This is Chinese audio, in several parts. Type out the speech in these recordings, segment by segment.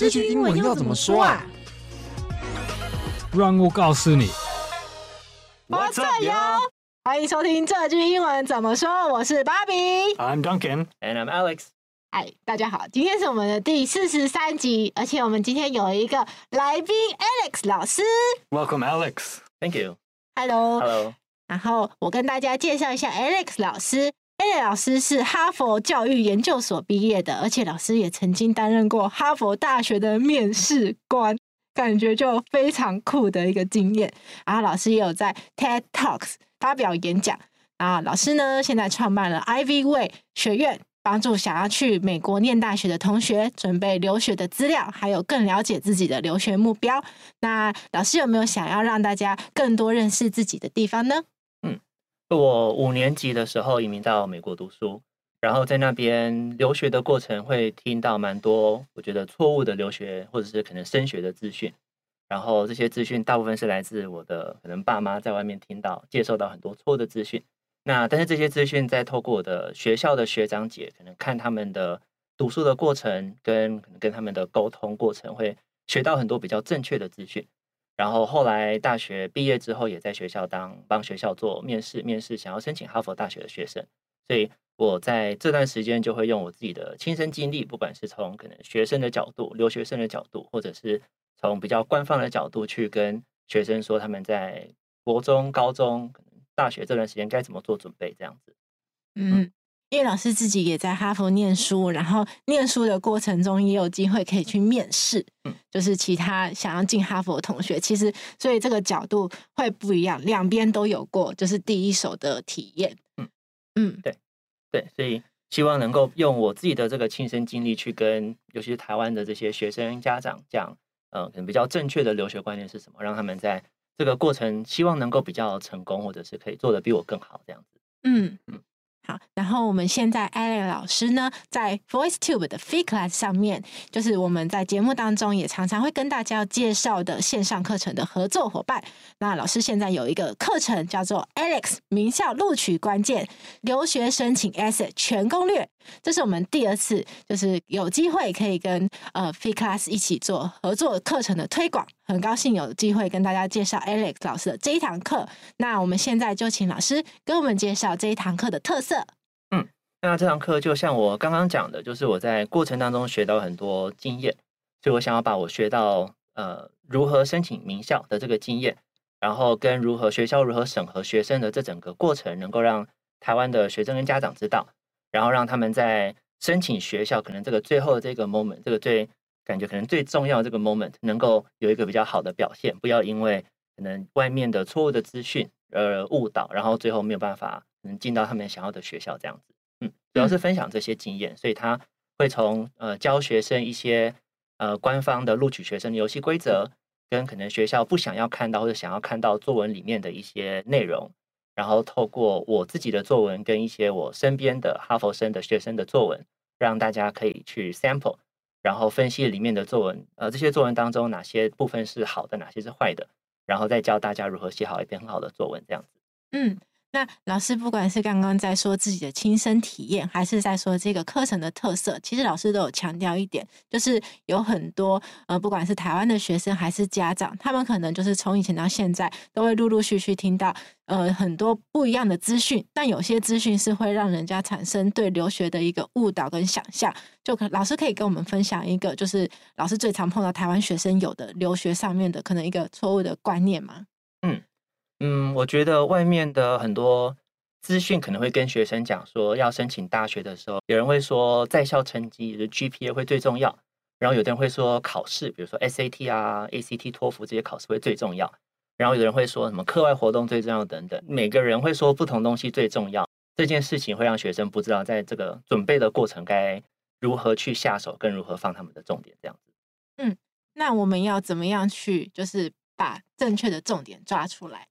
这句英文要怎么说啊？让我告诉你。我这有欢迎收听这句英文怎么说我是芭比。I'm duncan and i'm alex 嗨大家好今天是我们的第四十三集而且我们今天有一个来宾 alex 老师。Welcome alex thank you hello hello 然后我跟大家介绍一下 alex 老师。A 老师是哈佛教育研究所毕业的，而且老师也曾经担任过哈佛大学的面试官，感觉就非常酷的一个经验。然后老师也有在 TED Talks 发表演讲。啊，老师呢现在创办了 Ivy Way 学院，帮助想要去美国念大学的同学准备留学的资料，还有更了解自己的留学目标。那老师有没有想要让大家更多认识自己的地方呢？我五年级的时候移民到美国读书，然后在那边留学的过程会听到蛮多我觉得错误的留学或者是可能升学的资讯，然后这些资讯大部分是来自我的可能爸妈在外面听到接受到很多错误的资讯，那但是这些资讯在透过我的学校的学长姐可能看他们的读书的过程跟可能跟他们的沟通过程会学到很多比较正确的资讯。然后后来大学毕业之后，也在学校当帮学校做面试，面试想要申请哈佛大学的学生。所以我在这段时间就会用我自己的亲身经历，不管是从可能学生的角度、留学生的角度，或者是从比较官方的角度去跟学生说他们在国中、高中、大学这段时间该怎么做准备，这样子。嗯。因为老师自己也在哈佛念书，然后念书的过程中也有机会可以去面试，嗯，就是其他想要进哈佛的同学，其实所以这个角度会不一样，两边都有过，就是第一手的体验，嗯。嗯，对对，所以希望能够用我自己的这个亲身经历去跟，尤其是台湾的这些学生家长讲，嗯，可能比较正确的留学观念是什么，让他们在这个过程希望能够比较成功，或者是可以做的比我更好这样子，嗯。嗯。好，然后我们现在 Alex 老师呢，在 VoiceTube 的 Free Class 上面，就是我们在节目当中也常常会跟大家介绍的线上课程的合作伙伴。那老师现在有一个课程叫做 Alex 名校录取关键留学申请 Asset 全攻略，这是我们第二次就是有机会可以跟呃 Free Class 一起做合作课程的推广。很高兴有机会跟大家介绍 Alex 老师的这一堂课。那我们现在就请老师跟我们介绍这一堂课的特色。嗯，那这堂课就像我刚刚讲的，就是我在过程当中学到很多经验，所以我想要把我学到呃如何申请名校的这个经验，然后跟如何学校如何审核学生的这整个过程，能够让台湾的学生跟家长知道，然后让他们在申请学校可能这个最后的这个 moment，这个最。感觉可能最重要的这个 moment 能够有一个比较好的表现，不要因为可能外面的错误的资讯而误导，然后最后没有办法能进到他们想要的学校这样子。嗯，主要是分享这些经验，所以他会从呃教学生一些呃官方的录取学生的游戏规则，跟可能学校不想要看到或者想要看到作文里面的一些内容，然后透过我自己的作文跟一些我身边的哈佛生的学生的作文，让大家可以去 sample。然后分析里面的作文，呃，这些作文当中哪些部分是好的，哪些是坏的，然后再教大家如何写好一篇很好的作文，这样子。嗯。那老师不管是刚刚在说自己的亲身体验，还是在说这个课程的特色，其实老师都有强调一点，就是有很多呃，不管是台湾的学生还是家长，他们可能就是从以前到现在都会陆陆续续听到呃很多不一样的资讯，但有些资讯是会让人家产生对留学的一个误导跟想象。就可老师可以跟我们分享一个，就是老师最常碰到台湾学生有的留学上面的可能一个错误的观念吗？嗯。嗯，我觉得外面的很多资讯可能会跟学生讲说，要申请大学的时候，有人会说在校成绩，就是 GPA 会最重要，然后有的人会说考试，比如说 SAT 啊、ACT、托福这些考试会最重要，然后有人会说什么课外活动最重要等等，每个人会说不同东西最重要，这件事情会让学生不知道在这个准备的过程该如何去下手，跟如何放他们的重点这样子。嗯，那我们要怎么样去，就是把正确的重点抓出来？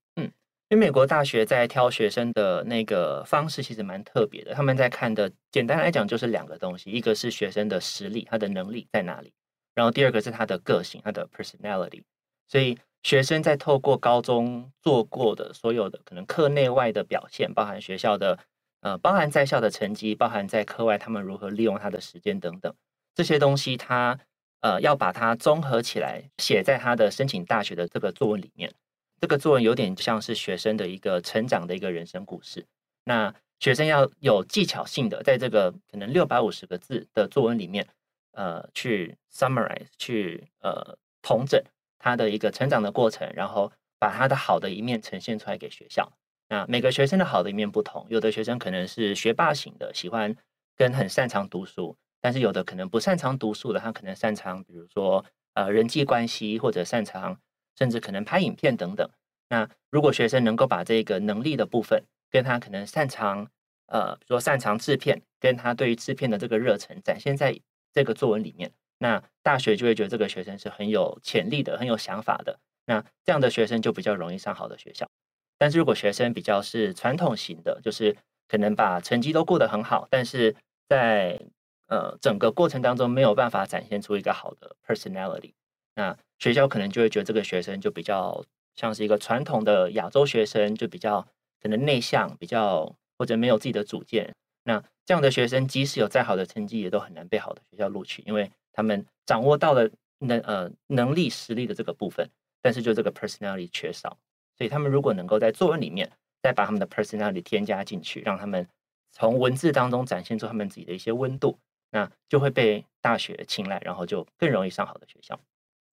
因为美国大学在挑学生的那个方式其实蛮特别的，他们在看的简单来讲就是两个东西，一个是学生的实力，他的能力在哪里，然后第二个是他的个性，他的 personality。所以学生在透过高中做过的所有的可能课内外的表现，包含学校的呃，包含在校的成绩，包含在课外他们如何利用他的时间等等这些东西，他呃，要把它综合起来写在他的申请大学的这个作文里面。这个作文有点像是学生的一个成长的一个人生故事。那学生要有技巧性的，在这个可能六百五十个字的作文里面，呃，去 summarize，去呃统整他的一个成长的过程，然后把他的好的一面呈现出来给学校。那每个学生的好的一面不同，有的学生可能是学霸型的，喜欢跟很擅长读书，但是有的可能不擅长读书的，他可能擅长，比如说呃人际关系，或者擅长甚至可能拍影片等等。那如果学生能够把这个能力的部分，跟他可能擅长，呃，比如说擅长制片，跟他对于制片的这个热忱展现在这个作文里面，那大学就会觉得这个学生是很有潜力的，很有想法的。那这样的学生就比较容易上好的学校。但是如果学生比较是传统型的，就是可能把成绩都过得很好，但是在呃整个过程当中没有办法展现出一个好的 personality，那学校可能就会觉得这个学生就比较像是一个传统的亚洲学生，就比较。可能内向，比较或者没有自己的主见，那这样的学生即使有再好的成绩，也都很难被好的学校录取，因为他们掌握到了能呃能力实力的这个部分，但是就这个 personality 缺少，所以他们如果能够在作文里面再把他们的 personality 添加进去，让他们从文字当中展现出他们自己的一些温度，那就会被大学青睐，然后就更容易上好的学校。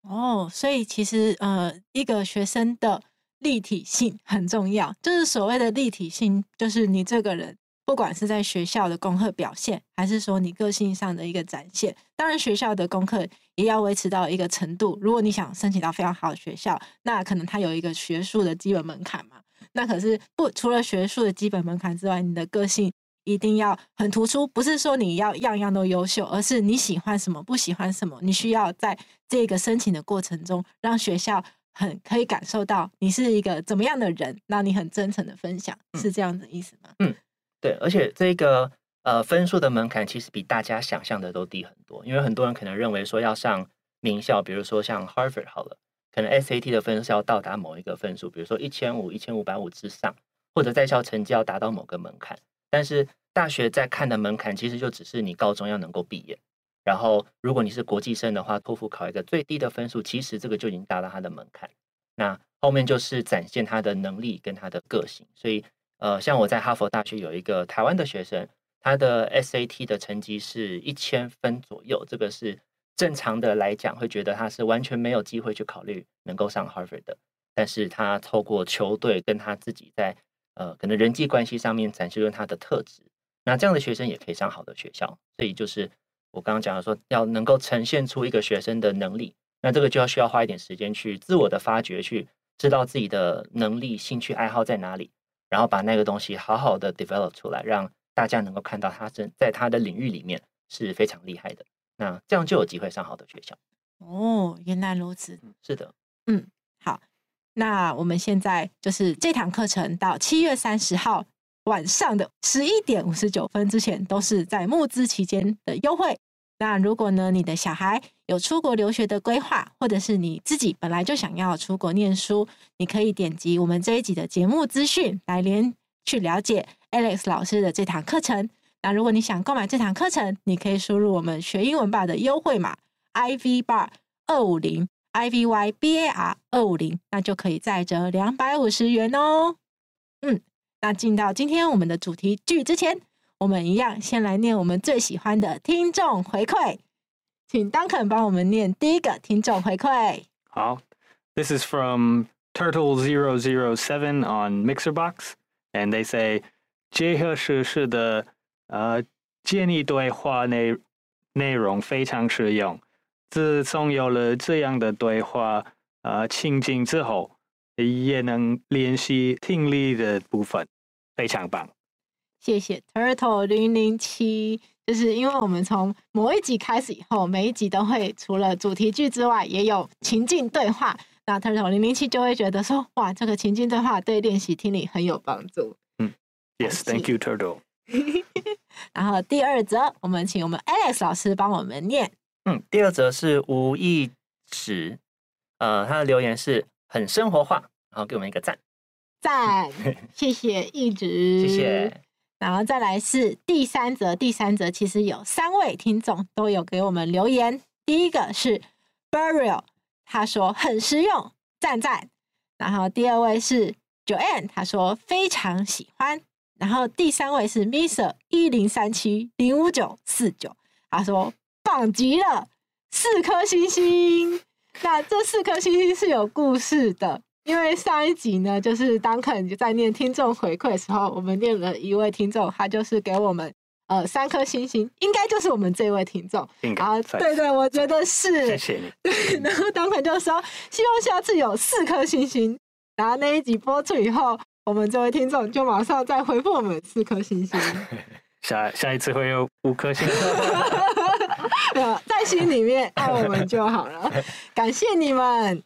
哦，所以其实呃一个学生的。立体性很重要，就是所谓的立体性，就是你这个人，不管是在学校的功课表现，还是说你个性上的一个展现。当然，学校的功课也要维持到一个程度。如果你想申请到非常好的学校，那可能它有一个学术的基本门槛嘛。那可是不，除了学术的基本门槛之外，你的个性一定要很突出。不是说你要样样都优秀，而是你喜欢什么，不喜欢什么，你需要在这个申请的过程中让学校。很可以感受到你是一个怎么样的人，那你很真诚的分享，是这样的意思吗？嗯，对，而且这个呃分数的门槛其实比大家想象的都低很多，因为很多人可能认为说要上名校，比如说像 Harvard 好了，可能 SAT 的分数要到达某一个分数，比如说一千五、一千五百五之上，或者在校成绩要达到某个门槛，但是大学在看的门槛其实就只是你高中要能够毕业。然后，如果你是国际生的话，托福考一个最低的分数，其实这个就已经达到他的门槛。那后面就是展现他的能力跟他的个性。所以，呃，像我在哈佛大学有一个台湾的学生，他的 SAT 的成绩是一千分左右，这个是正常的来讲会觉得他是完全没有机会去考虑能够上 Harvard 的。但是他透过球队跟他自己在呃可能人际关系上面展示出他的特质，那这样的学生也可以上好的学校。所以就是。我刚刚讲的说，要能够呈现出一个学生的能力，那这个就要需要花一点时间去自我的发掘，去知道自己的能力、兴趣爱好在哪里，然后把那个东西好好的 develop 出来，让大家能够看到他在在他的领域里面是非常厉害的。那这样就有机会上好的学校。哦，原来如此。是的，嗯，好。那我们现在就是这堂课程到七月三十号。晚上的十一点五十九分之前都是在募资期间的优惠。那如果呢，你的小孩有出国留学的规划，或者是你自己本来就想要出国念书，你可以点击我们这一集的节目资讯来连去了解 Alex 老师的这堂课程。那如果你想购买这堂课程，你可以输入我们学英文吧的优惠码 IV Bar 二五零 IVY BAR 二五零，那就可以再折两百五十元哦。嗯。那进到今天我们的主题句之前，我们一样先来念我们最喜欢的听众回馈，请 Duncan 帮我们念第一个听众回馈。好，This is from Turtle Zero Zero Seven on Mixerbox，and they say 结合时事的呃建议对话内内容非常实用。自从有了这样的对话呃情境之后。也能练习听力的部分，非常棒。谢谢 Turtle 零零七，就是因为我们从某一集开始以后，每一集都会除了主题句之外，也有情境对话。那 Turtle 零零七就会觉得说，哇，这个情境对话对练习听力很有帮助。嗯，Yes，Thank you Turtle。然后第二则，我们请我们 Alex 老师帮我们念。嗯，第二则是吴义直，呃，他的留言是。很生活化，然后给我们一个赞，赞，谢谢，一直，谢谢。然后再来是第三则，第三则其实有三位听众都有给我们留言，第一个是 Burial，他说很实用，赞赞。然后第二位是 Joanne，他说非常喜欢。然后第三位是 Misa 一零三七零五九四九，他说棒极了，四颗星星。那这四颗星星是有故事的，因为上一集呢，就是 Duncan 在念听众回馈的时候，我们念了一位听众，他就是给我们呃三颗星星，应该就是我们这位听众。然后对对，我觉得是。谢谢你。对，然后 Duncan 就说希望下次有四颗星星。然后那一集播出以后。我们这位听众就马上再回复我们四颗星星，下下一次会有五颗星 在心里面爱我们就好了，感谢你们。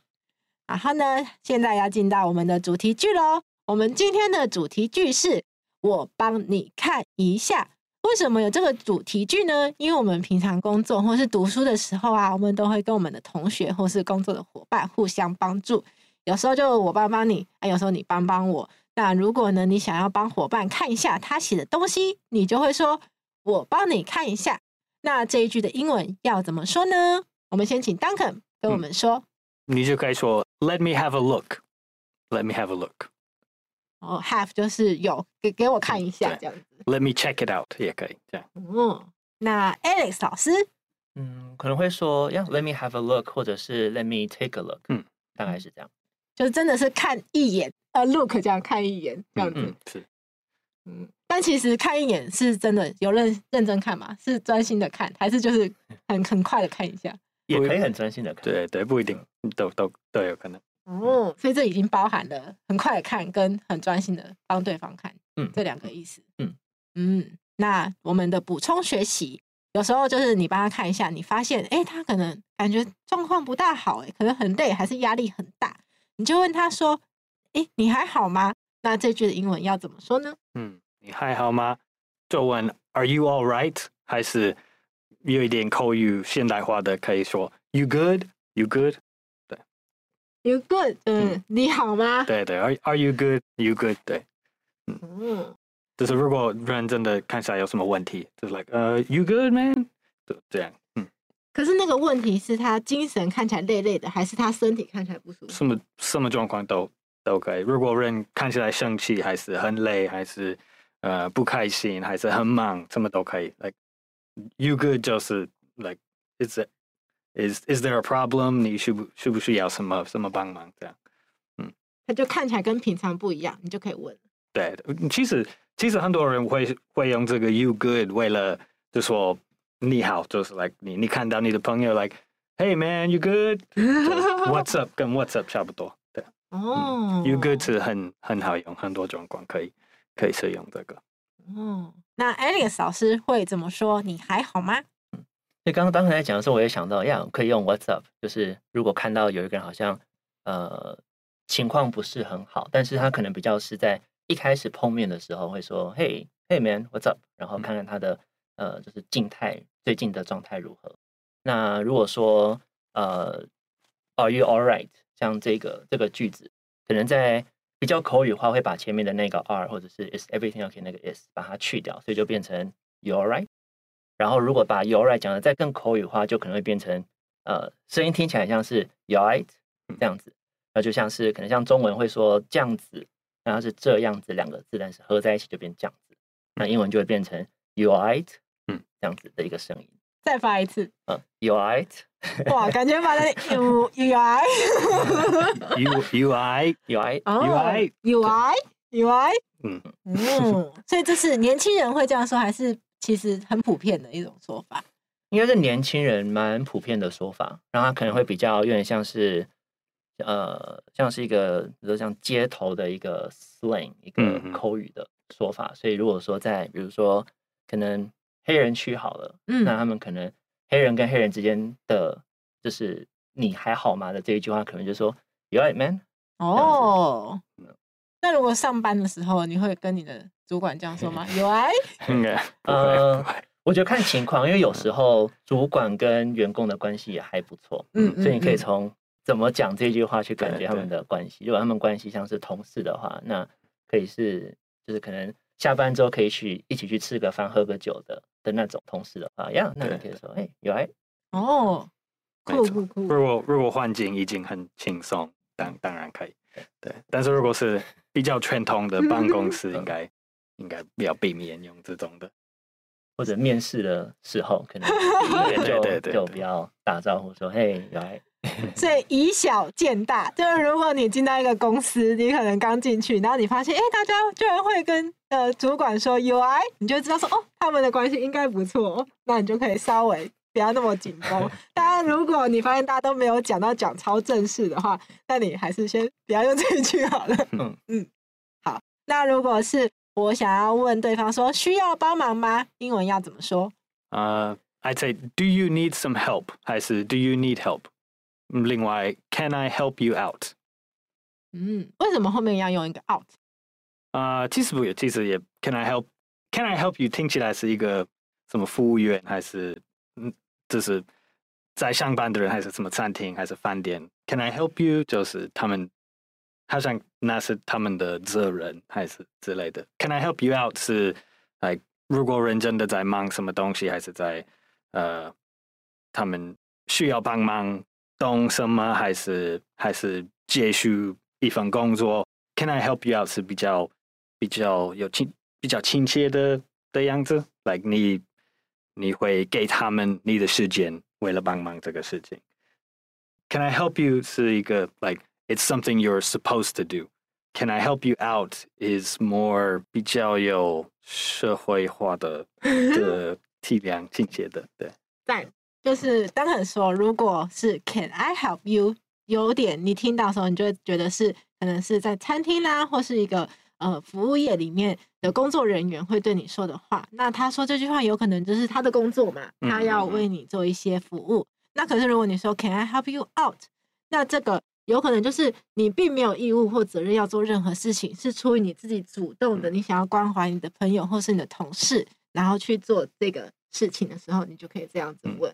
然后呢，现在要进到我们的主题句喽。我们今天的主题句是“我帮你看一下”。为什么有这个主题句呢？因为我们平常工作或是读书的时候啊，我们都会跟我们的同学或是工作的伙伴互相帮助。有时候就我帮帮你，啊，有时候你帮帮我。那如果呢，你想要帮伙伴看一下他写的东西，你就会说“我帮你看一下”。那这一句的英文要怎么说呢？我们先请 Duncan 跟我们说。嗯、你就可以说 “Let me have a look”。Let me have a look。哦，have 就是有，给给我看一下这样子。Let me check it out 也可以这样。嗯，那 Alex 老师，嗯，可能会说，Yeah, let me have a look，或者是 Let me take a look。嗯，大概是这样。就是真的是看一眼。呃，look 这样看一眼，这样子、嗯、是，嗯，但其实看一眼是真的有认认真看吗？是专心的看，还是就是很很快的看一下？也可以很专心的看，对对，不一定，都都都有可能。哦，所以这已经包含了很快的看跟很专心的帮对方看，嗯，这两个意思。嗯嗯，那我们的补充学习，有时候就是你帮他看一下，你发现哎，他可能感觉状况不大好，哎，可能很累，还是压力很大，你就问他说。哎，你还好吗？那这句的英文要怎么说呢？嗯，你还好吗？就问 Are you all right？还是有一点口语现代化的，可以说 You good？You good？对，You good？嗯，嗯，你好吗？对对，Are Are you good？You good？对，嗯，嗯，就是如果人真的看起来有什么问题，就是 like 呃、uh,，You good man？就这样，嗯。可是那个问题是他精神看起来累累的，还是他身体看起来不舒服？什么什么状况都。都可以。如果人看起来生气，还是很累，还是呃不开心，还是很忙，什么都可以。Like you good 就是 like is it is is there a problem？你需不需不需要什么什么帮忙？这样，嗯，他就看起来跟平常不一样，你就可以问。对，其实其实很多人会会用这个 you good 为了就说你好，就是 like 你你看到你的朋友 like hey man you good？What's up？跟 What's up 差不多。对哦、oh.，You good 是很很好用，很多状况可以可以使用这个。哦、oh.，那 Alex 老师会怎么说？你还好吗？嗯，所以刚刚刚才讲的时候，我也想到，呀，可以用 What's up，就是如果看到有一个人好像呃情况不是很好，但是他可能比较是在一开始碰面的时候会说，Hey Hey man，What's up？然后看看他的、嗯、呃就是静态最近的状态如何。那如果说呃 Are you all right？像这个这个句子，可能在比较口语化，会把前面的那个 are 或者是 is everything okay 那个 is 把它去掉，所以就变成 you alright。然后如果把 you alright 讲的再更口语化，就可能会变成呃声音听起来像是 you alright 这样子，那就像是可能像中文会说这样子，然后是这样子两个字，但是合在一起就变这样子，那英文就会变成 you alright，嗯，这样子的一个声音。再发一次，嗯，you alright。哇，感觉把它 u u i u u i u i u i u i u i 嗯嗯，所以这是年轻人会这样说，还是其实很普遍的一种说法？应该是年轻人蛮普遍的说法，然后他可能会比较有点像是呃，像是一个比如像街头的一个 slang 一个口语的说法。所以如果说在比如说可能黑人区好了，嗯，那他们可能。黑人跟黑人之间的，就是你还好吗的这一句话，可能就说 You right, man？哦，那如果上班的时候，你会跟你的主管这样说吗？You right？呃，我觉得看情况，因为有时候主管跟员工的关系也还不错，嗯，所以你可以从怎么讲这句话去感觉他们的关系。如果他们关系像是同事的话，那可以是就是可能下班之后可以去一起去吃个饭、喝个酒的。的那种同事的话，呀，那你可以说，哎，有爱哦，酷酷酷！如果如果环境已经很轻松，当当然可以。对，但是如果是比较传统的办公室，应该应该比较避免用这种的。或者面试的时候，可能 就对对对就不要打招呼说“嘿，来”。所以以小见大，就是如果你进到一个公司，你可能刚进去，然后你发现，哎、欸，大家居然会跟呃主管说 “UI”，你就知道说，哦，他们的关系应该不错，那你就可以稍微不要那么紧绷。当然，如果你发现大家都没有讲到讲超正式的话，那你还是先不要用这一句好了。嗯嗯，好。那如果是我想要问对方说需要帮忙吗？英文要怎么说？呃、uh,，I'd say Do you need some help？还是 Do you need help？另外，Can I help you out？嗯，为什么后面要用一个 out？啊其实不，其实也 Can I help？Can I help you？听起来是一个什么服务员，还是嗯，就是在上班的人，还是什么餐厅，还是饭店？Can I help you？就是他们。好像那是他们的责任，还是之类的。Can I help you out？是，like, 如果人真的在忙什么东西，还是在呃，他们需要帮忙懂什么，还是还是结束一份工作？Can I help you out？是比较比较有亲比较亲切的的样子。Like 你你会给他们你的时间，为了帮忙这个事情。Can I help you？是一个 like。It's something you're supposed to do. Can I help you out? Is more 比较有社会化的的 体谅亲切的，对。但就是当很说，如果是 Can I help you？有点你听到的时候，你就会觉得是可能是在餐厅啦，或是一个呃服务业里面的工作人员会对你说的话。那他说这句话有可能就是他的工作嘛，他要为你做一些服务。嗯嗯嗯。那可是如果你说 Can I help you out？那这个。有可能就是你并没有义务或责任要做任何事情，是出于你自己主动的，你想要关怀你的朋友或是你的同事，然后去做这个事情的时候，你就可以这样子问。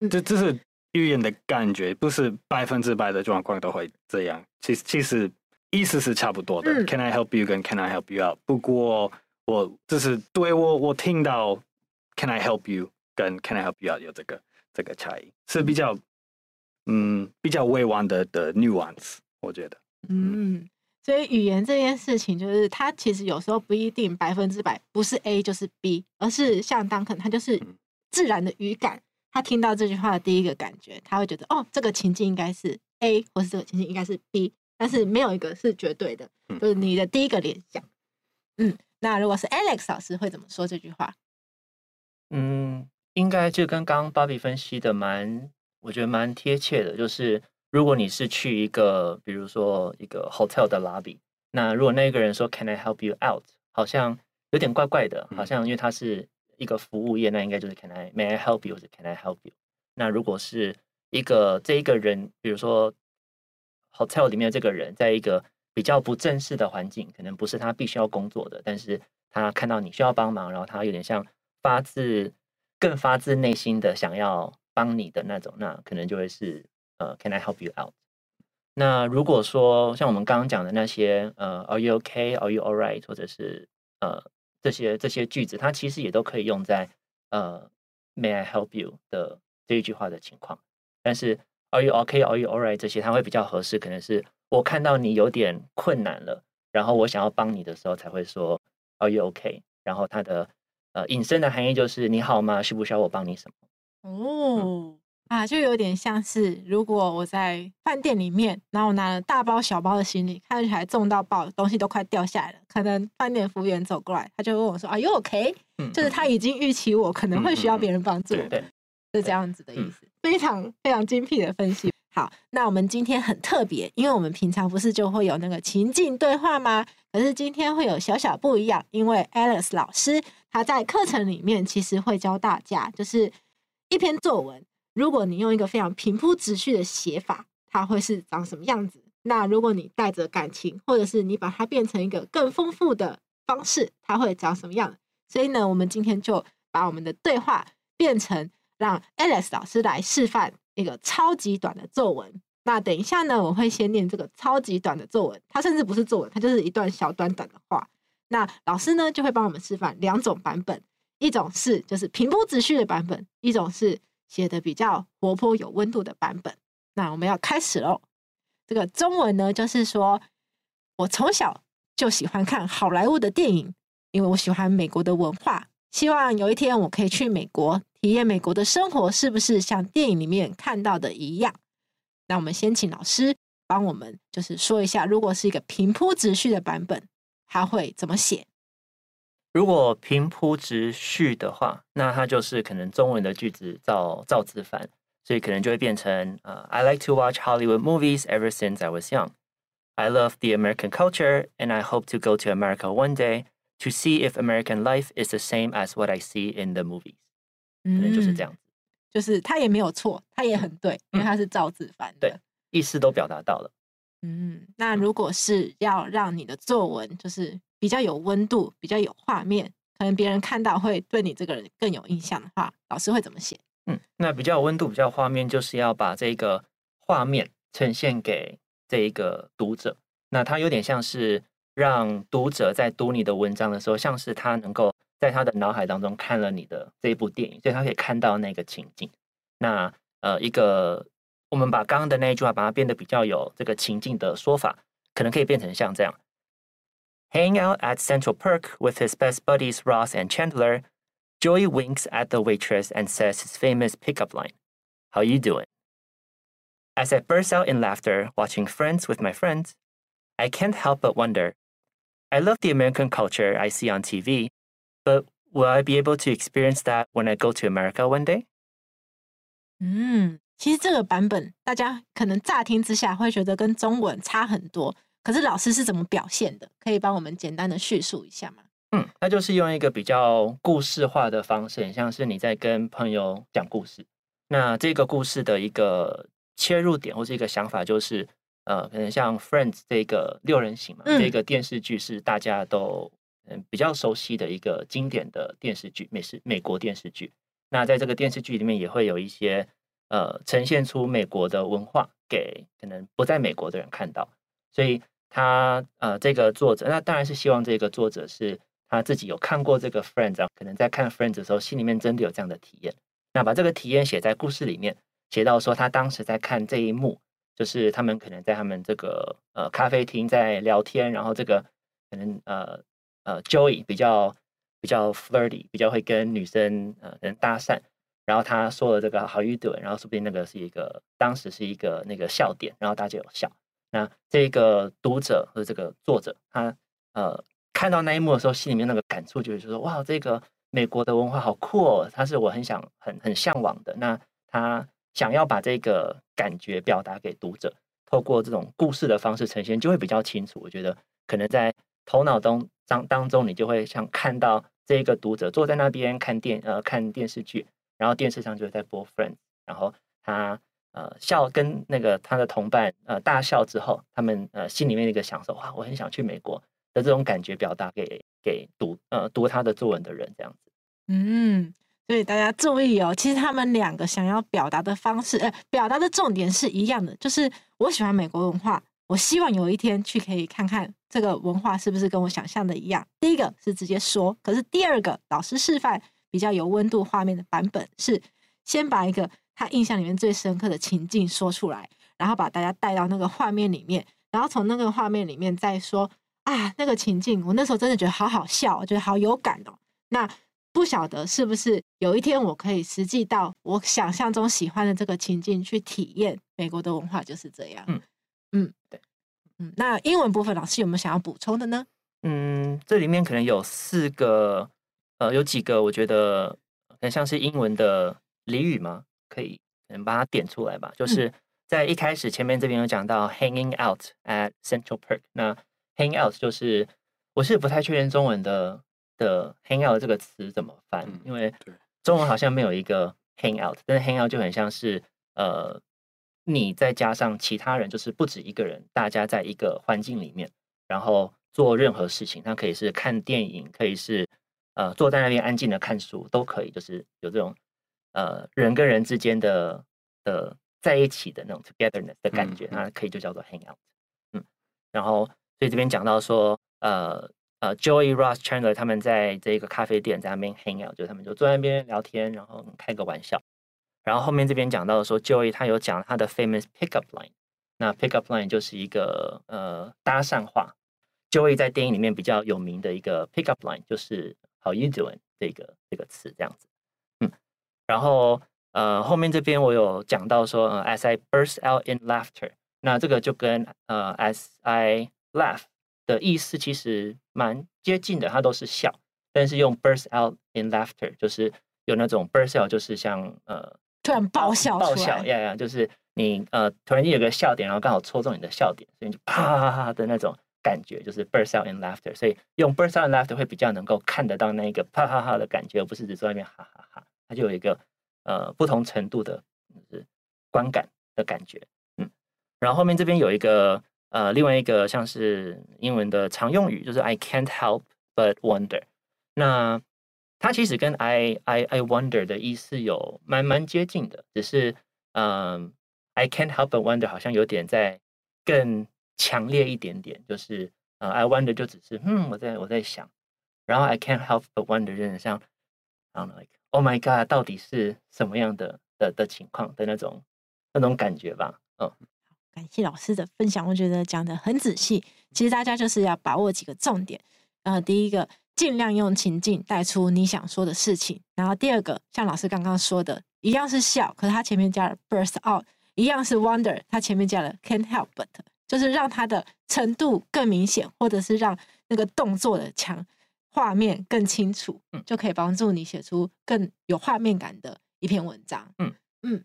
对，这这是预言的感觉，不是百分之百的状况都会这样。其实其实意思是差不多的。嗯、Can I help you？跟 Can I help you out？不过我就是对我我听到 Can I help you？跟 Can I help you out 有这个这个差异是比较。嗯，比较委婉的的 nuance，我觉得。嗯，所以语言这件事情，就是它其实有时候不一定百分之百不是 A 就是 B，而是像 Duncan，他就是自然的语感，他听到这句话的第一个感觉，他会觉得哦，这个情境应该是 A，或是这个情境应该是 B，但是没有一个是绝对的，就是你的第一个联想。嗯，那如果是 Alex 老师会怎么说这句话？嗯，应该就跟刚刚 Bobby 分析的蛮。我觉得蛮贴切的，就是如果你是去一个，比如说一个 hotel 的 lobby，那如果那个人说 Can I help you out，好像有点怪怪的，好像因为他是一个服务业，那应该就是 Can I May I help you，或者 Can I help you？那如果是一个这一个人，比如说 hotel 里面的这个人，在一个比较不正式的环境，可能不是他必须要工作的，但是他看到你需要帮忙，然后他有点像发自更发自内心的想要。帮你的那种，那可能就会是呃，Can I help you out？那如果说像我们刚刚讲的那些呃，Are you OK？Are you alright？或者是呃这些这些句子，它其实也都可以用在呃，May I help you 的这一句话的情况。但是 Are you okay？Are you alright？这些它会比较合适，可能是我看到你有点困难了，然后我想要帮你的时候才会说 Are you okay？然后它的呃引申的含义就是你好吗？需不需要我帮你什么？哦啊，就有点像是如果我在饭店里面，然后我拿了大包小包的行李，看起来重到爆，东西都快掉下来了。可能饭店服务员走过来，他就问我说：“Are you OK？” 就是他已经预期我可能会需要别人帮助，对，是这样子的意思。非常非常精辟的分析。好，那我们今天很特别，因为我们平常不是就会有那个情境对话吗？可是今天会有小小不一样，因为 Alice 老师他在课程里面其实会教大家，就是。一篇作文，如果你用一个非常平铺直叙的写法，它会是长什么样子？那如果你带着感情，或者是你把它变成一个更丰富的方式，它会长什么样？所以呢，我们今天就把我们的对话变成让 Alex 老师来示范一个超级短的作文。那等一下呢，我会先念这个超级短的作文，它甚至不是作文，它就是一段小短短的话。那老师呢，就会帮我们示范两种版本。一种是就是平铺直叙的版本，一种是写的比较活泼有温度的版本。那我们要开始喽。这个中文呢，就是说我从小就喜欢看好莱坞的电影，因为我喜欢美国的文化，希望有一天我可以去美国体验美国的生活，是不是像电影里面看到的一样？那我们先请老师帮我们就是说一下，如果是一个平铺直叙的版本，它会怎么写？如果平铺直叙的话，那它就是可能中文的句子照照字翻。所以可能就会变成呃、uh,，I like to watch Hollywood movies ever since I was young. I love the American culture, and I hope to go to America one day to see if American life is the same as what I see in the movies. 嗯，可能就是这样子，就是他也没有错，他也很对，因为他是照字翻的，对，意思都表达到了。嗯，那如果是要让你的作文就是比较有温度、比较有画面，可能别人看到会对你这个人更有印象的话，老师会怎么写？嗯，那比较有温度、比较画面，就是要把这个画面呈现给这一个读者。那它有点像是让读者在读你的文章的时候，像是他能够在他的脑海当中看了你的这一部电影，所以他可以看到那个情景。那呃，一个我们把刚刚的那一句话把它变得比较有这个情境的说法，可能可以变成像这样：Hang out at Central Perk with his best buddies Ross and Chandler. Joey winks at the waitress and says his famous pickup line, How you doing? As I burst out in laughter watching Friends with my friends, I can't help but wonder, I love the American culture I see on TV, but will I be able to experience that when I go to America one day? 嗯，其实这个版本大家可能乍听之下会觉得跟中文差很多，可是老师是怎么表现的？可以帮我们简单的叙述一下吗？嗯，那就是用一个比较故事化的方式，很像是你在跟朋友讲故事。那这个故事的一个切入点或是一个想法，就是呃，可能像《Friends》这个六人行嘛，嗯、这个电视剧是大家都嗯比较熟悉的一个经典的电视剧，美式美国电视剧。那在这个电视剧里面，也会有一些呃呈现出美国的文化给可能不在美国的人看到。所以他呃这个作者，那当然是希望这个作者是。他自己有看过这个 Friends，可能在看 Friends 的时候，心里面真的有这样的体验。那把这个体验写在故事里面，写到说他当时在看这一幕，就是他们可能在他们这个呃咖啡厅在聊天，然后这个可能呃呃 Joey 比较比较 flirty，比较会跟女生呃人搭讪，然后他说了这个 How you doing？然后说不定那个是一个当时是一个那个笑点，然后大家有笑。那这个读者和这个作者，他呃。看到那一幕的时候，心里面那个感触就是说：哇，这个美国的文化好酷哦！它是我很想、很很向往的。那他想要把这个感觉表达给读者，透过这种故事的方式呈现，就会比较清楚。我觉得可能在头脑中当当中，你就会像看到这个读者坐在那边看电呃看电视剧，然后电视上就在播 Friends，然后他呃笑跟那个他的同伴呃大笑之后，他们呃心里面那个享受哇，我很想去美国。的这种感觉表达给给读呃读他的作文的人这样子，嗯，所以大家注意哦，其实他们两个想要表达的方式，呃，表达的重点是一样的，就是我喜欢美国文化，我希望有一天去可以看看这个文化是不是跟我想象的一样。第一个是直接说，可是第二个老师示范比较有温度画面的版本是先把一个他印象里面最深刻的情境说出来，然后把大家带到那个画面里面，然后从那个画面里面再说。啊，那个情境，我那时候真的觉得好好笑，我觉得好有感哦。那不晓得是不是有一天我可以实际到我想象中喜欢的这个情境去体验美国的文化就是这样。嗯嗯，对，嗯。那英文部分，老师有没有想要补充的呢？嗯，这里面可能有四个，呃，有几个我觉得很像是英文的俚语吗？可以，可能把它点出来吧。就是在一开始前面这边有讲到 hanging out at Central Park，那 Hang out 就是，我是不太确认中文的的 hang out 这个词怎么翻，因为中文好像没有一个 hang out，但是 hang out 就很像是呃，你再加上其他人，就是不止一个人，大家在一个环境里面，然后做任何事情，它可以是看电影，可以是呃坐在那边安静的看书，都可以，就是有这种呃人跟人之间的的在一起的那种 togetherness 的感觉，那可以就叫做 hang out，嗯，然后。所以这边讲到说，呃呃，Joey、Ross、Chandler 他们在这个咖啡店在那边 hang out，就他们就坐在那边聊天，然后开个玩笑。然后后面这边讲到说，Joey 他有讲他的 famous pickup line，那 pickup line 就是一个呃搭讪话。Joey 在电影里面比较有名的一个 pickup line 就是 How you doing 这个这个词这样子。嗯，然后呃后面这边我有讲到说，呃，As I burst out in laughter，那这个就跟呃 As I laugh 的意思其实蛮接近的，它都是笑，但是用 burst out in laughter 就是有那种 burst out 就是像呃。突然爆笑，爆笑呀呀，就是你呃，突然间有个笑点，然后刚好戳中你的笑点，所以就啪啪啪的那种感觉，就是 burst out in laughter。所以用 burst out in laughter 会比较能够看得到那个啪啪啪的感觉，而不是只坐在那边哈哈哈。它就有一个呃不同程度的就是观感的感觉，嗯。然后后面这边有一个呃另外一个像是英文的常用语，就是 I can't help but wonder。那它其实跟 I I I wonder 的意思有蛮蛮接近的，只是嗯，I can't help but wonder 好像有点在更强烈一点点，就是呃，I wonder 就只是嗯，我在我在想，然后 I can't help but wonder 就像，I don't know like Oh my God，到底是什么样的的的情况的那种那种感觉吧？嗯，感谢老师的分享，我觉得讲得很仔细。其实大家就是要把握几个重点，呃，第一个。尽量用情境带出你想说的事情，然后第二个，像老师刚刚说的，一样是笑，可是他前面加了 burst out，一样是 wonder，他前面加了 can't help but，就是让它的程度更明显，或者是让那个动作的强画面更清楚，嗯，就可以帮助你写出更有画面感的一篇文章。嗯嗯，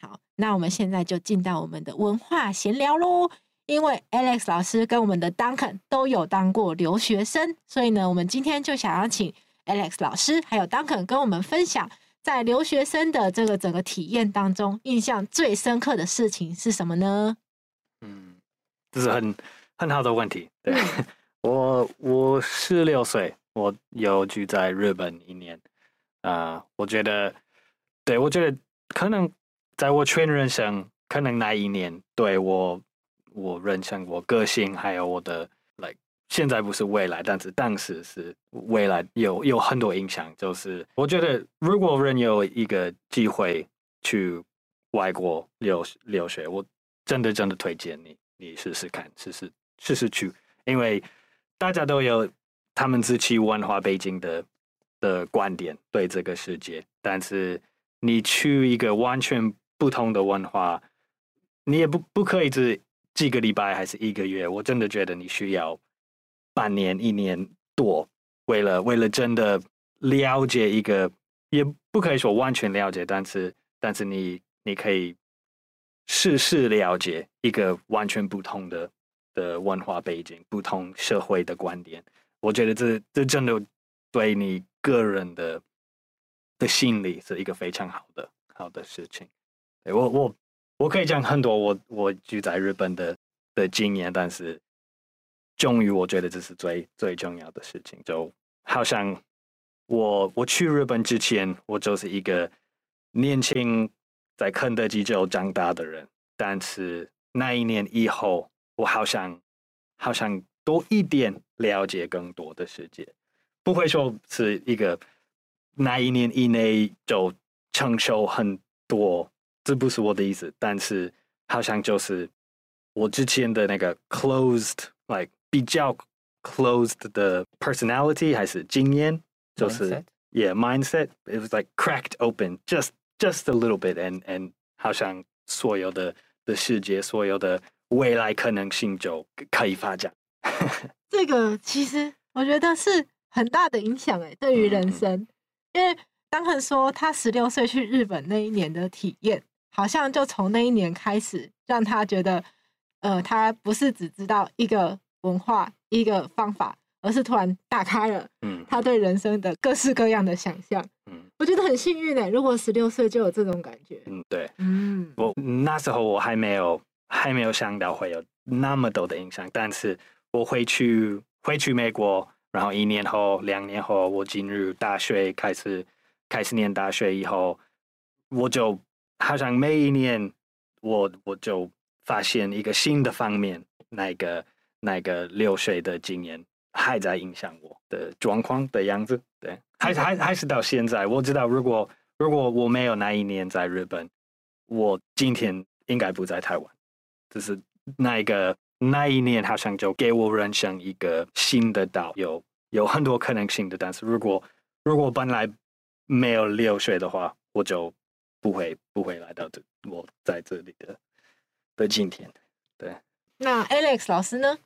好，那我们现在就进到我们的文化闲聊喽。因为 Alex 老师跟我们的 Duncan 都有当过留学生，所以呢，我们今天就想要请 Alex 老师还有 Duncan 跟我们分享，在留学生的这个整个体验当中，印象最深刻的事情是什么呢？嗯，这是很很好的问题。对，我我十六岁，我有住在日本一年啊，呃，我觉得，对，我觉得可能在我全人生，可能那一年对我。我人生、我个性，还有我的，like 现在不是未来，但是当时是未来有，有有很多影响。就是我觉得，如果人有一个机会去外国留留学，我真的真的推荐你，你试试看，试试试试去，因为大家都有他们自己文化背景的的观点对这个世界，但是你去一个完全不同的文化，你也不不可以只。几个礼拜还是一个月？我真的觉得你需要半年、一年多，为了为了真的了解一个，也不可以说完全了解，但是但是你你可以试试了解一个完全不同的的文化背景、不同社会的观点。我觉得这这真的对你个人的的心理是一个非常好的好的事情。对，我我。我可以讲很多我我住在日本的的经验，但是终于我觉得这是最最重要的事情。就好像我我去日本之前，我就是一个年轻在肯德基就长大的人，但是那一年以后，我好像好像多一点了解更多的世界，不会说是一个那一年以内就承受很多。这不是我的意思，但是好像就是我之前的那个 closed，like 比较 closed 的 personality 还是经验，就是 mindset. yeah mindset，it was like cracked open just just a little bit，and and 好像所有的的世界，所有的未来可能性就可以发展。这个其实我觉得是很大的影响哎，对于人生，嗯、因为当很说他十六岁去日本那一年的体验。好像就从那一年开始，让他觉得，呃，他不是只知道一个文化、一个方法，而是突然打开了，嗯，他对人生的各式各样的想象，嗯，我觉得很幸运呢。如果十六岁就有这种感觉，嗯，对，嗯，我那时候我还没有还没有想到会有那么多的影响，但是我回去回去美国，然后一年后、两年后，我进入大学，开始开始念大学以后，我就。好像每一年我我就发现一个新的方面，那个那个流水的经验还在影响我的状况的样子。对，还是还还是到现在，我知道如果如果我没有那一年在日本，我今天应该不在台湾。就是那一个那一年，好像就给我人生一个新的道，有有很多可能性的。但是如果如果本来没有留学的话，我就不会不会来到这我在这里的的今天。对，那 Alex 老师呢？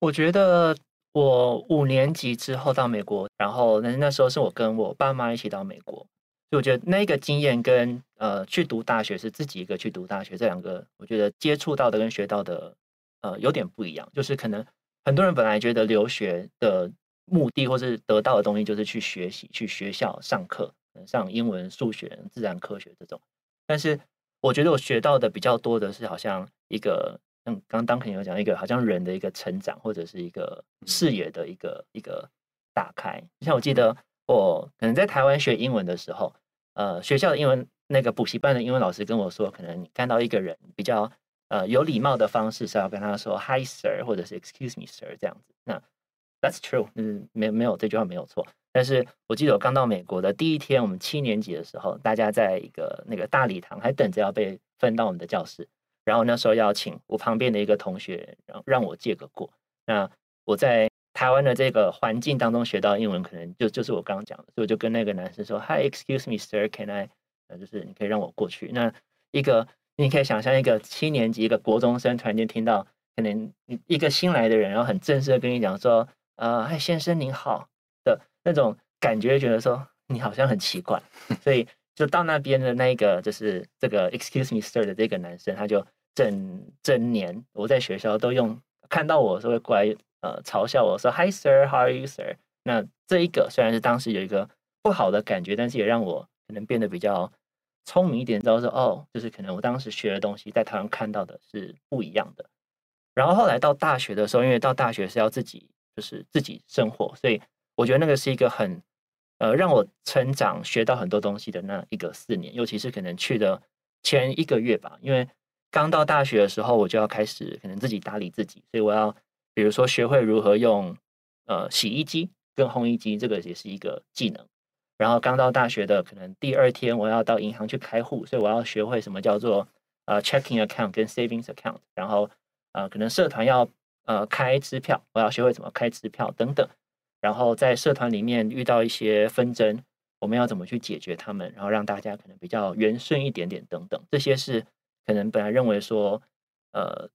我觉得我五年级之后到美国，然后那那时候是我跟我爸妈一起到美国。就我觉得那个经验跟呃去读大学是自己一个去读大学，这两个我觉得接触到的跟学到的呃有点不一样。就是可能很多人本来觉得留学的目的或是得到的东西就是去学习，去学校上课，上英文、数学、自然科学这种。但是我觉得我学到的比较多的是好像一个嗯，刚刚 Duncan 有讲一个好像人的一个成长，或者是一个视野的一个一个打开。像我记得我可能在台湾学英文的时候。呃，学校的英文那个补习班的英文老师跟我说，可能你看到一个人比较呃有礼貌的方式是要跟他说 “Hi sir” 或者是 “Excuse me sir” 这样子。那 That's true，嗯，没没有这句话没有错。但是我记得我刚到美国的第一天，我们七年级的时候，大家在一个那个大礼堂还等着要被分到我们的教室，然后那时候要请我旁边的一个同学让让我借个过。那我在。台湾的这个环境当中学到英文，可能就就是我刚刚讲的，所以我就跟那个男生说：“Hi, excuse me, sir, can I？” 呃，就是你可以让我过去。那一个你可以想象，一个七年级一个国中生突然间听到，可能一个新来的人，然后很正式的跟你讲说：“呃，嗨，先生您好。”的那种感觉，觉得说你好像很奇怪。所以就到那边的那个就是这个 “excuse me, sir” 的这个男生，他就整整年我在学校都用看到我，是会过来。呃，嘲笑我说 “Hi sir, how are you, sir？” 那这一个虽然是当时有一个不好的感觉，但是也让我可能变得比较聪明一点，知道说哦，就是可能我当时学的东西在台湾看到的是不一样的。然后后来到大学的时候，因为到大学是要自己就是自己生活，所以我觉得那个是一个很呃让我成长、学到很多东西的那一个四年，尤其是可能去的前一个月吧，因为刚到大学的时候，我就要开始可能自己打理自己，所以我要。比如说，学会如何用呃洗衣机跟烘衣机，这个也是一个技能。然后刚到大学的可能第二天，我要到银行去开户，所以我要学会什么叫做呃 checking account 跟 savings account。然后呃可能社团要呃开支票，我要学会怎么开支票等等。然后在社团里面遇到一些纷争，我们要怎么去解决他们，然后让大家可能比较圆顺一点点等等。这些是可能本来认为说呃。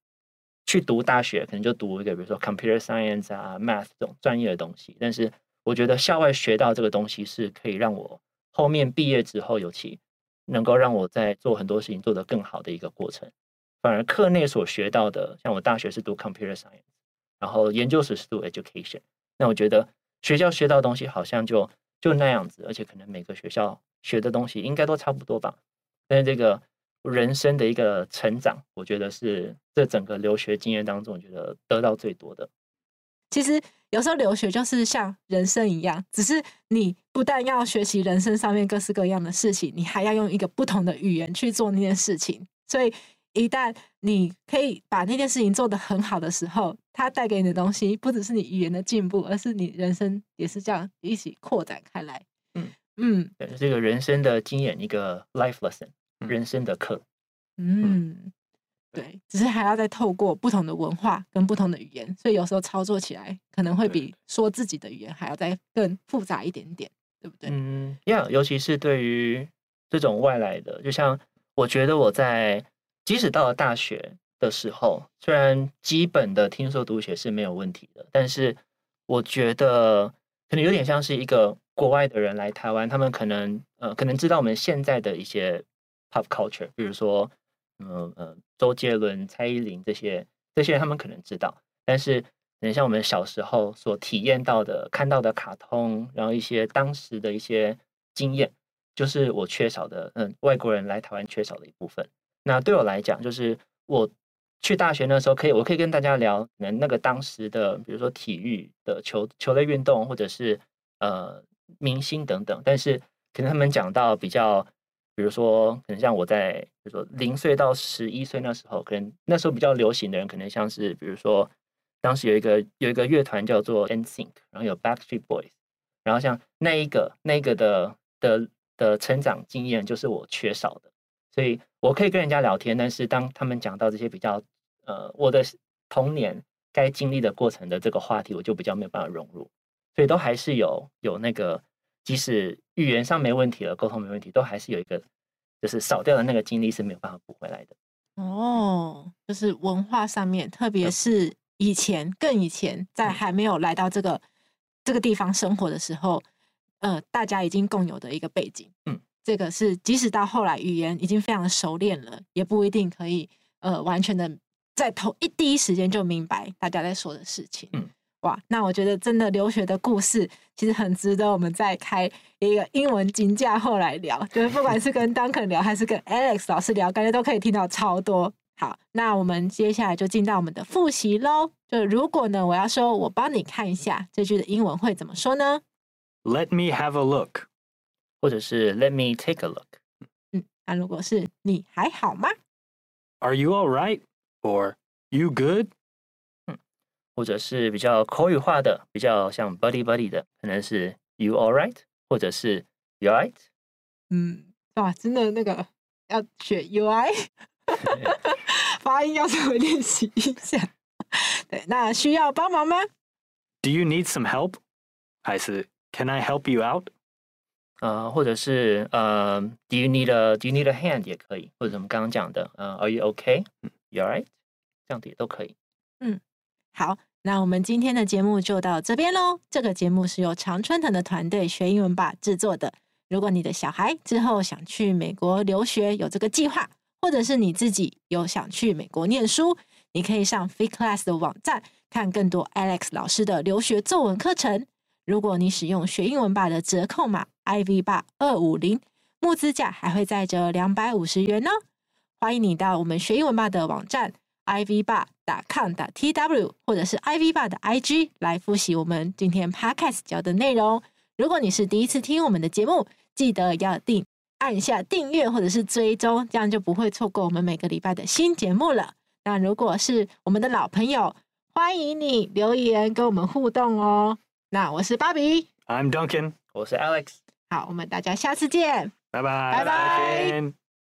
去读大学可能就读一个，比如说 computer science 啊、math 这种专业的东西。但是我觉得校外学到这个东西是可以让我后面毕业之后，尤其能够让我在做很多事情做得更好的一个过程。反而课内所学到的，像我大学是读 computer science，然后研究所是读 education。那我觉得学校学到的东西好像就就那样子，而且可能每个学校学的东西应该都差不多吧。但是这个。人生的一个成长，我觉得是这整个留学经验当中，我觉得得到最多的。其实有时候留学就是像人生一样，只是你不但要学习人生上面各式各样的事情，你还要用一个不同的语言去做那件事情。所以一旦你可以把那件事情做得很好的时候，它带给你的东西不只是你语言的进步，而是你人生也是这样一起扩展开来。嗯嗯，对，这个人生的经验，一个 life lesson。人生的课，嗯，对，只是还要再透过不同的文化跟不同的语言，所以有时候操作起来可能会比说自己的语言还要再更复杂一点点，对不对？嗯，呀、yeah，尤其是对于这种外来的，就像我觉得我在即使到了大学的时候，虽然基本的听说读写是没有问题的，但是我觉得可能有点像是一个国外的人来台湾，他们可能呃，可能知道我们现在的一些。Pop culture，比如说，嗯嗯，周杰伦、蔡依林这些，这些人他们可能知道，但是，能像我们小时候所体验到的、看到的卡通，然后一些当时的一些经验，就是我缺少的。嗯，外国人来台湾缺少的一部分。那对我来讲，就是我去大学那时候，可以，我可以跟大家聊，那那个当时的，比如说体育的球球类运动，或者是呃明星等等，但是可能他们讲到比较。比如说，可能像我在，比如说零岁到十一岁那时候，可能那时候比较流行的人，可能像是，比如说，当时有一个有一个乐团叫做 NSYNC，然后有 Backstreet Boys，然后像那一个那一个的的的成长经验就是我缺少的，所以我可以跟人家聊天，但是当他们讲到这些比较呃我的童年该经历的过程的这个话题，我就比较没有办法融入，所以都还是有有那个，即使语言上没问题了，沟通没问题，都还是有一个就是少掉的那个经历是没有办法补回来的。哦，就是文化上面，特别是以前更以前，在还没有来到这个、嗯、这个地方生活的时候。呃，大家已经共有的一个背景，嗯，这个是即使到后来语言已经非常熟练了，也不一定可以呃完全的在头一第一时间就明白大家在说的事情，嗯，哇，那我觉得真的留学的故事其实很值得我们再开一个英文金架后来聊，就是不管是跟 Duncan 聊还是跟 Alex 老师聊，感觉都可以听到超多。好，那我们接下来就进到我们的复习喽。就如果呢，我要说我帮你看一下这句的英文会怎么说呢？Let me have a look，或者是 Let me take a look。嗯，那如果是你还好吗？Are you all right? Or you good？嗯，或者是比较口语化的，比较像 buddy buddy 的，可能是 You all right？或者是 You all right？嗯，哇，真的那个要学 UI，发音要稍微练习一下。对，那需要帮忙吗？Do you need some help？还是？Can I help you out？ 呃，或者是呃，Do you need a Do you need a hand？也可以，或者我们刚刚讲的，呃，Are you okay？You alright？这样子也都可以。嗯，好，那我们今天的节目就到这边喽。这个节目是由常春藤的团队学英文吧制作的。如果你的小孩之后想去美国留学，有这个计划，或者是你自己有想去美国念书，你可以上 Free Class 的网站看更多 Alex 老师的留学作文课程。如果你使用学英文吧的折扣码 ivbar 二五零，募资价还会再折两百五十元呢。欢迎你到我们学英文吧的网站 iv 霸 .com t w 或者是 ivbar 的 IG 来复习我们今天 podcast 教的内容。如果你是第一次听我们的节目，记得要订按下订阅或者是追踪，这样就不会错过我们每个礼拜的新节目了。那如果是我们的老朋友，欢迎你留言跟我们互动哦。那我是芭比，I'm Duncan，我是 Alex，好，我们大家下次见，拜拜，拜拜。